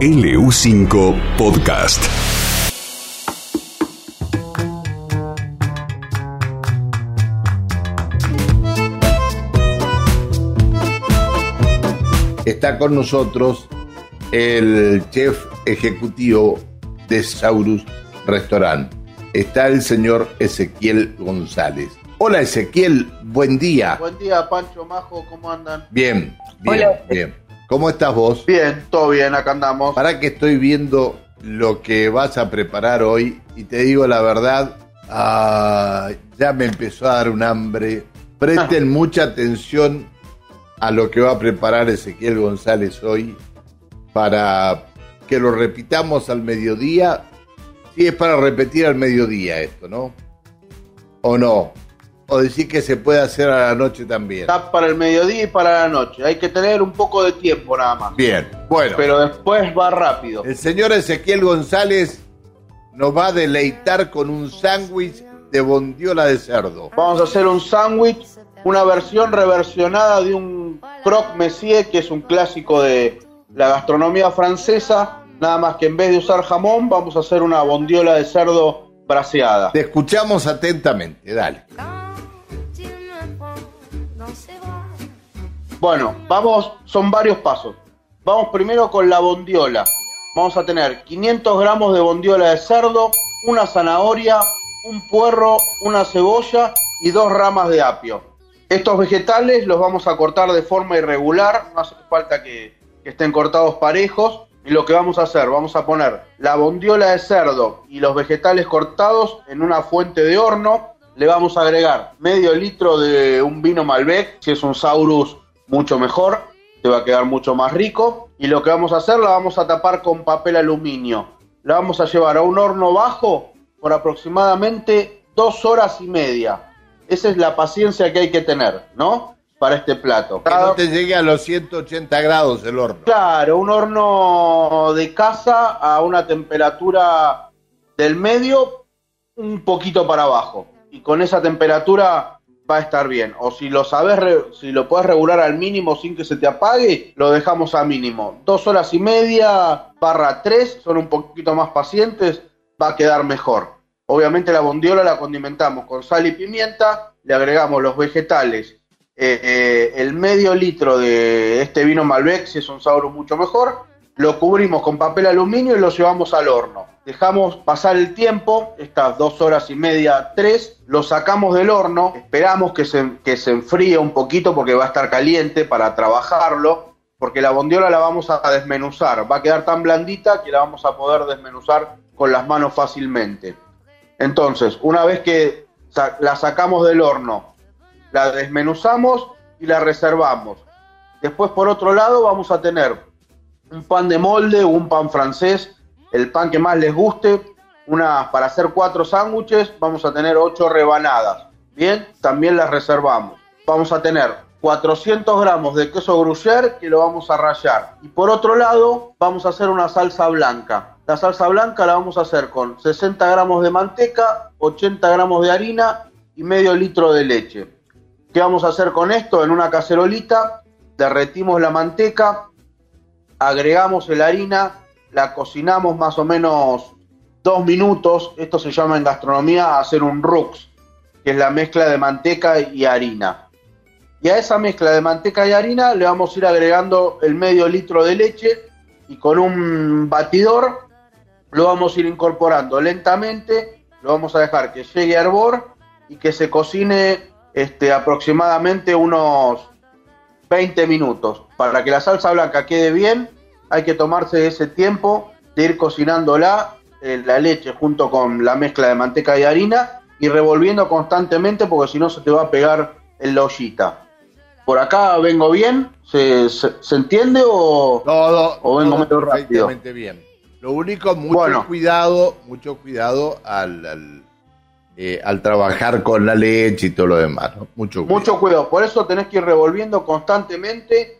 LU5 Podcast. Está con nosotros el chef ejecutivo de Saurus Restaurant. Está el señor Ezequiel González. Hola Ezequiel, buen día. Buen día, Pancho Majo, ¿cómo andan? Bien, bien, bien. ¿Cómo estás vos? Bien, todo bien, acá andamos. Para que estoy viendo lo que vas a preparar hoy y te digo la verdad, ah, ya me empezó a dar un hambre. Presten mucha atención a lo que va a preparar Ezequiel González hoy para que lo repitamos al mediodía. Sí, es para repetir al mediodía esto, ¿no? ¿O no? O decir que se puede hacer a la noche también. Está para el mediodía y para la noche. Hay que tener un poco de tiempo nada más. Bien, bueno. Pero después va rápido. El señor Ezequiel González nos va a deleitar con un sándwich de bondiola de cerdo. Vamos a hacer un sándwich, una versión reversionada de un croque monsieur, que es un clásico de la gastronomía francesa. Nada más que en vez de usar jamón, vamos a hacer una bondiola de cerdo braseada. Te escuchamos atentamente, dale. Bueno, vamos, son varios pasos. Vamos primero con la bondiola. Vamos a tener 500 gramos de bondiola de cerdo, una zanahoria, un puerro, una cebolla y dos ramas de apio. Estos vegetales los vamos a cortar de forma irregular, no hace falta que, que estén cortados parejos. Y lo que vamos a hacer, vamos a poner la bondiola de cerdo y los vegetales cortados en una fuente de horno. Le vamos a agregar medio litro de un vino Malbec, si es un Saurus mucho mejor, te va a quedar mucho más rico. Y lo que vamos a hacer, la vamos a tapar con papel aluminio. La vamos a llevar a un horno bajo por aproximadamente dos horas y media. Esa es la paciencia que hay que tener, ¿no? Para este plato. Que no te llegue a los 180 grados el horno. Claro, un horno de casa a una temperatura del medio, un poquito para abajo. Y con esa temperatura va a estar bien. O si lo sabes, si lo puedes regular al mínimo sin que se te apague, lo dejamos a mínimo. Dos horas y media barra tres, son un poquito más pacientes, va a quedar mejor. Obviamente la bondiola la condimentamos con sal y pimienta, le agregamos los vegetales, eh, eh, el medio litro de este vino Malbec, si es un sabor mucho mejor, lo cubrimos con papel aluminio y lo llevamos al horno. Dejamos pasar el tiempo, estas dos horas y media, tres, lo sacamos del horno, esperamos que se, que se enfríe un poquito porque va a estar caliente para trabajarlo, porque la bondiola la vamos a desmenuzar, va a quedar tan blandita que la vamos a poder desmenuzar con las manos fácilmente. Entonces, una vez que la sacamos del horno, la desmenuzamos y la reservamos. Después, por otro lado, vamos a tener un pan de molde un pan francés, el pan que más les guste, una, para hacer cuatro sándwiches vamos a tener ocho rebanadas, bien, también las reservamos. Vamos a tener 400 gramos de queso gruyère que lo vamos a rallar. Y por otro lado vamos a hacer una salsa blanca. La salsa blanca la vamos a hacer con 60 gramos de manteca, 80 gramos de harina y medio litro de leche. ¿Qué vamos a hacer con esto? En una cacerolita derretimos la manteca, agregamos la harina, la cocinamos más o menos dos minutos. Esto se llama en gastronomía hacer un rux, que es la mezcla de manteca y harina. Y a esa mezcla de manteca y harina le vamos a ir agregando el medio litro de leche y con un batidor lo vamos a ir incorporando lentamente. Lo vamos a dejar que llegue a hervor y que se cocine este, aproximadamente unos 20 minutos. Para que la salsa blanca quede bien, hay que tomarse ese tiempo de ir cocinándola, eh, la leche junto con la mezcla de manteca y harina y revolviendo constantemente porque si no se te va a pegar en la ollita. ¿Por acá vengo bien? ¿Se, se, entiende o, todo, o vengo todo medio rápido? perfectamente bien. Lo único, mucho Bueno. cuidado, mucho cuidado al, al, eh, al trabajar con la leche y todo lo demás. ¿no? Mucho cuidado. Mucho cuidado, por eso tenés que ir revolviendo constantemente,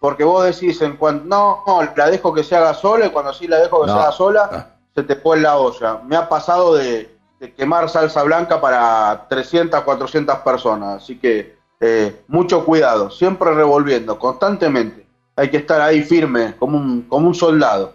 porque vos decís, en cuanto no, no, la dejo que se haga sola, y cuando sí la dejo que No, se haga sola, no. se te pone la olla. Me ha pasado de, de quemar salsa blanca para 300, 400 personas, así que eh, mucho cuidado, siempre revolviendo, constantemente. Hay que estar ahí firme, como un, como un soldado.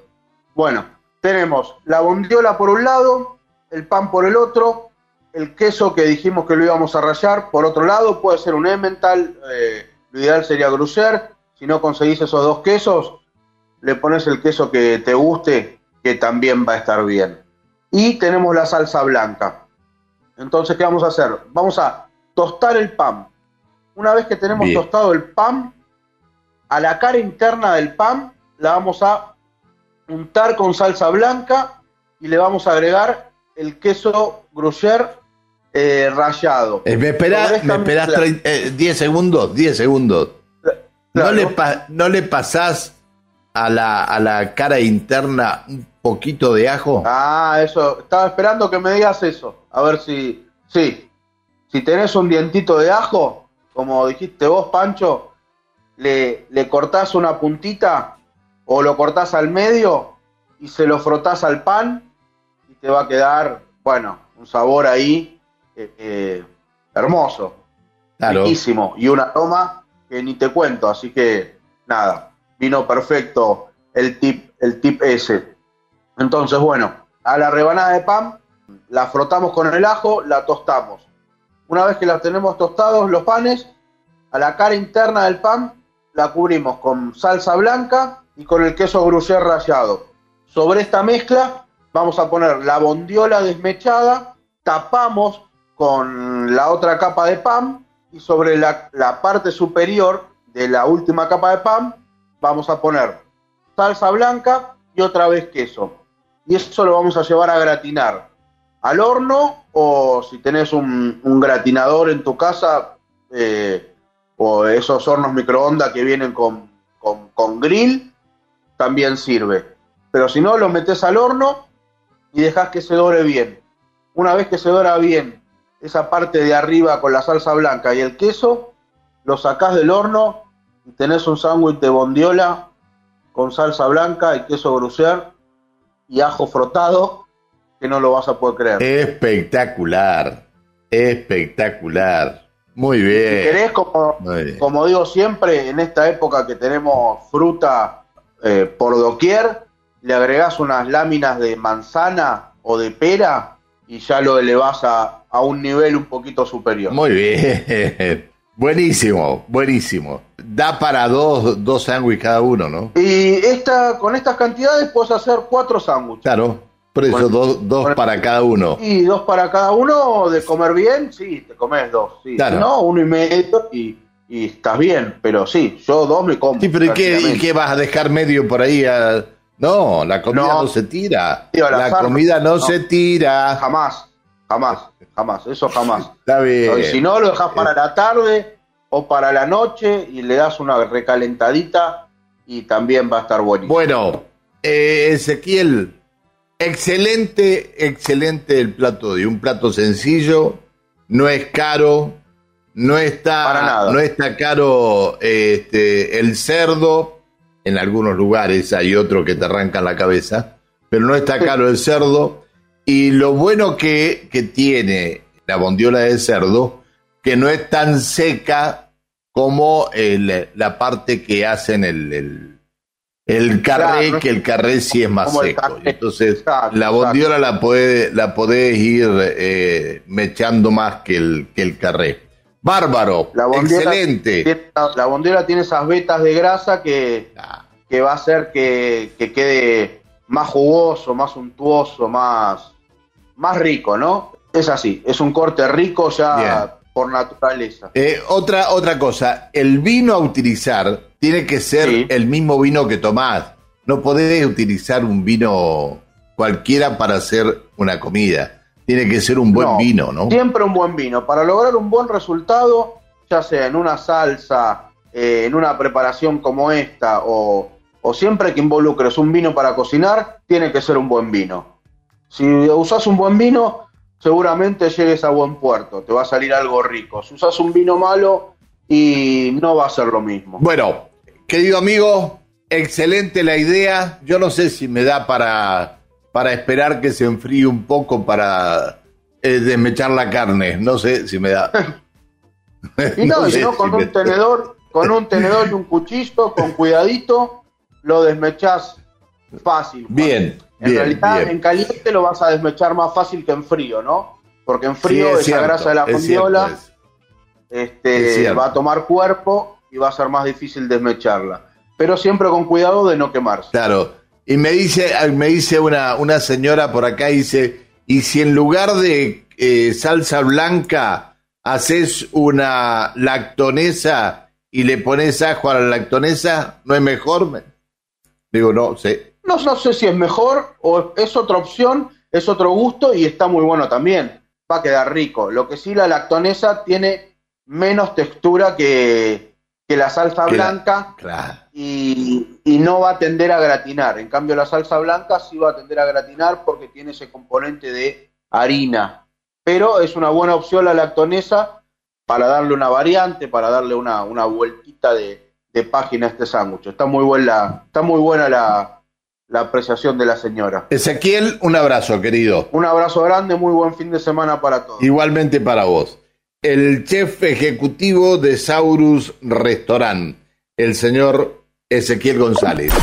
Bueno, tenemos la bondiola por un lado, el pan por el otro, el queso que dijimos que lo íbamos a rallar por otro lado, puede ser un Emmental, eh, lo ideal sería Gruyère, si no conseguís esos dos quesos, le pones el queso que te guste, que también va a estar bien. Y tenemos la salsa blanca. Entonces, ¿qué vamos a hacer? Vamos a tostar el pan. Una vez que tenemos tostado el pan, a la cara interna del pan la vamos a untar con salsa blanca y le vamos a agregar el queso gruyère eh, rallado. Eh, me 10 eh, segundos, 10 segundos. ¿No, le ¿No le pasás a la, a la cara interna un poquito de ajo? Ah, eso. Estaba esperando que me digas eso. A ver si. Sí. Si tenés un dientito de ajo, como dijiste vos, Pancho, le, le cortás una puntita o lo cortás al medio y se lo frotás al pan y te va a quedar, bueno, un sabor ahí eh, eh, hermoso, riquísimo y una toma que ni te cuento, así que nada, vino perfecto el tip, el tip ese. Entonces, bueno, a la rebanada de pan la frotamos con el ajo, la tostamos. Una vez que la tenemos tostados los panes, a la cara interna del pan la cubrimos con salsa blanca y con el queso gruyère rallado. Sobre esta mezcla vamos a poner la bondiola desmechada, tapamos con la otra capa de pan y sobre la, parte superior de la última capa de pan vamos a poner salsa blanca y otra vez queso. Y eso lo vamos a llevar a gratinar al horno o si tenés un, gratinador en tu casa eh, o esos hornos microondas que vienen con, con grill, también sirve. Pero si no, lo metes al horno y dejas que se dore bien. Una vez que se dora bien esa parte de arriba con la salsa blanca y el queso, lo sacás del horno y tenés un sándwich de bondiola con salsa blanca y queso gruyère y ajo frotado que no lo vas a poder creer. Espectacular, espectacular. Muy bien. Si querés, como, como digo siempre, en esta época que tenemos fruta eh, por doquier, le agregás unas láminas de manzana o de pera y ya lo elevás a, a un nivel un poquito superior. Muy bien. Buenísimo, buenísimo. Da para dos, dos sándwiches cada uno, ¿no? Y esta, con estas cantidades puedes hacer cuatro sándwiches. Claro, por eso dos, dos para cada uno. Y dos para cada uno, de comer bien, sí, te comes dos. Sí. No, uno y medio y y estás bien, pero sí, yo dos me como. Sí, pero ¿y qué, vas a dejar medio por ahí? No, la comida no, se tira. la comida no, se tira. Jamás, jamás, jamás, eso jamás. Está bien. si no, lo dejas para la tarde o para la noche y le das una recalentadita y también va a estar buenísimo. Bueno, eh, Ezequiel, excelente, excelente el plato de un plato sencillo, no es caro, no está, no está caro este, el cerdo. En algunos lugares hay otro que te arranca la cabeza, pero no está caro el cerdo. Y lo bueno que, que tiene la bondiola de cerdo, que no es tan seca como el, la parte que hacen el, el, el carré, que el carré sí es más seco. Entonces, la bondiola la, puede, la podés ir eh, mechando más que el, que el carré. Bárbaro, la excelente. la bondiola tiene esas vetas de grasa que, que va a hacer que, quede más jugoso, más suntuoso, más, más rico, ¿no? Es así, es un corte rico ya por naturaleza. Eh, otra, otra cosa, el vino a utilizar tiene que ser el mismo vino que tomás. No podés utilizar un vino cualquiera para hacer una comida tiene que ser un buen vino, ¿no? Siempre un buen vino. Para lograr un buen resultado, ya sea en una salsa, eh, en una preparación como esta, o, siempre que involucres un vino para cocinar, tiene que ser un buen vino. Si usas un buen vino, seguramente llegues a buen puerto, te va a salir algo rico. Si usas un vino malo, y no va a ser lo mismo. Bueno, querido amigo, excelente la idea. Yo no sé si me da para para esperar que se enfríe un poco para eh, desmechar la carne. No sé si me da. y no, no con un tenedor, con un tenedor y un cuchillo, con cuidadito, lo desmechás fácil. Bien, en bien, realidad, bien. en caliente lo vas a desmechar más fácil que en frío, ¿no? Porque en Sí, frío es esa cierto, grasa de la es. Es este, va a tomar cuerpo y va a ser más difícil desmecharla. Pero siempre con cuidado de no quemarse. Claro. Y me dice, me dice una, una señora por acá, dice, y si en lugar de eh, salsa blanca haces una lactonesa y le pones ajo a la lactonesa, ¿no es mejor? Me- Digo, no, sé. No, no sé si es mejor o es otra opción, es otro gusto y está muy bueno también. Va a quedar rico. Lo que sí, la lactonesa tiene menos textura que, que la salsa Que la- blanca Claro. y, y no va a tender a gratinar. En cambio, la salsa blanca sí va a tender a gratinar porque tiene ese componente de harina. Pero es una buena opción la lactonesa para darle una variante, para darle una, una vueltita de, de página a este sándwich. Está muy buena, está muy buena la, la apreciación de la señora. Ezequiel, un abrazo, querido. Un abrazo grande, muy buen fin de semana para todos. Igualmente para vos. El chef ejecutivo de Saurus Restaurant, el señor Ezequiel González.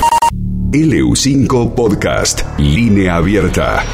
LU5 Podcast, línea abierta.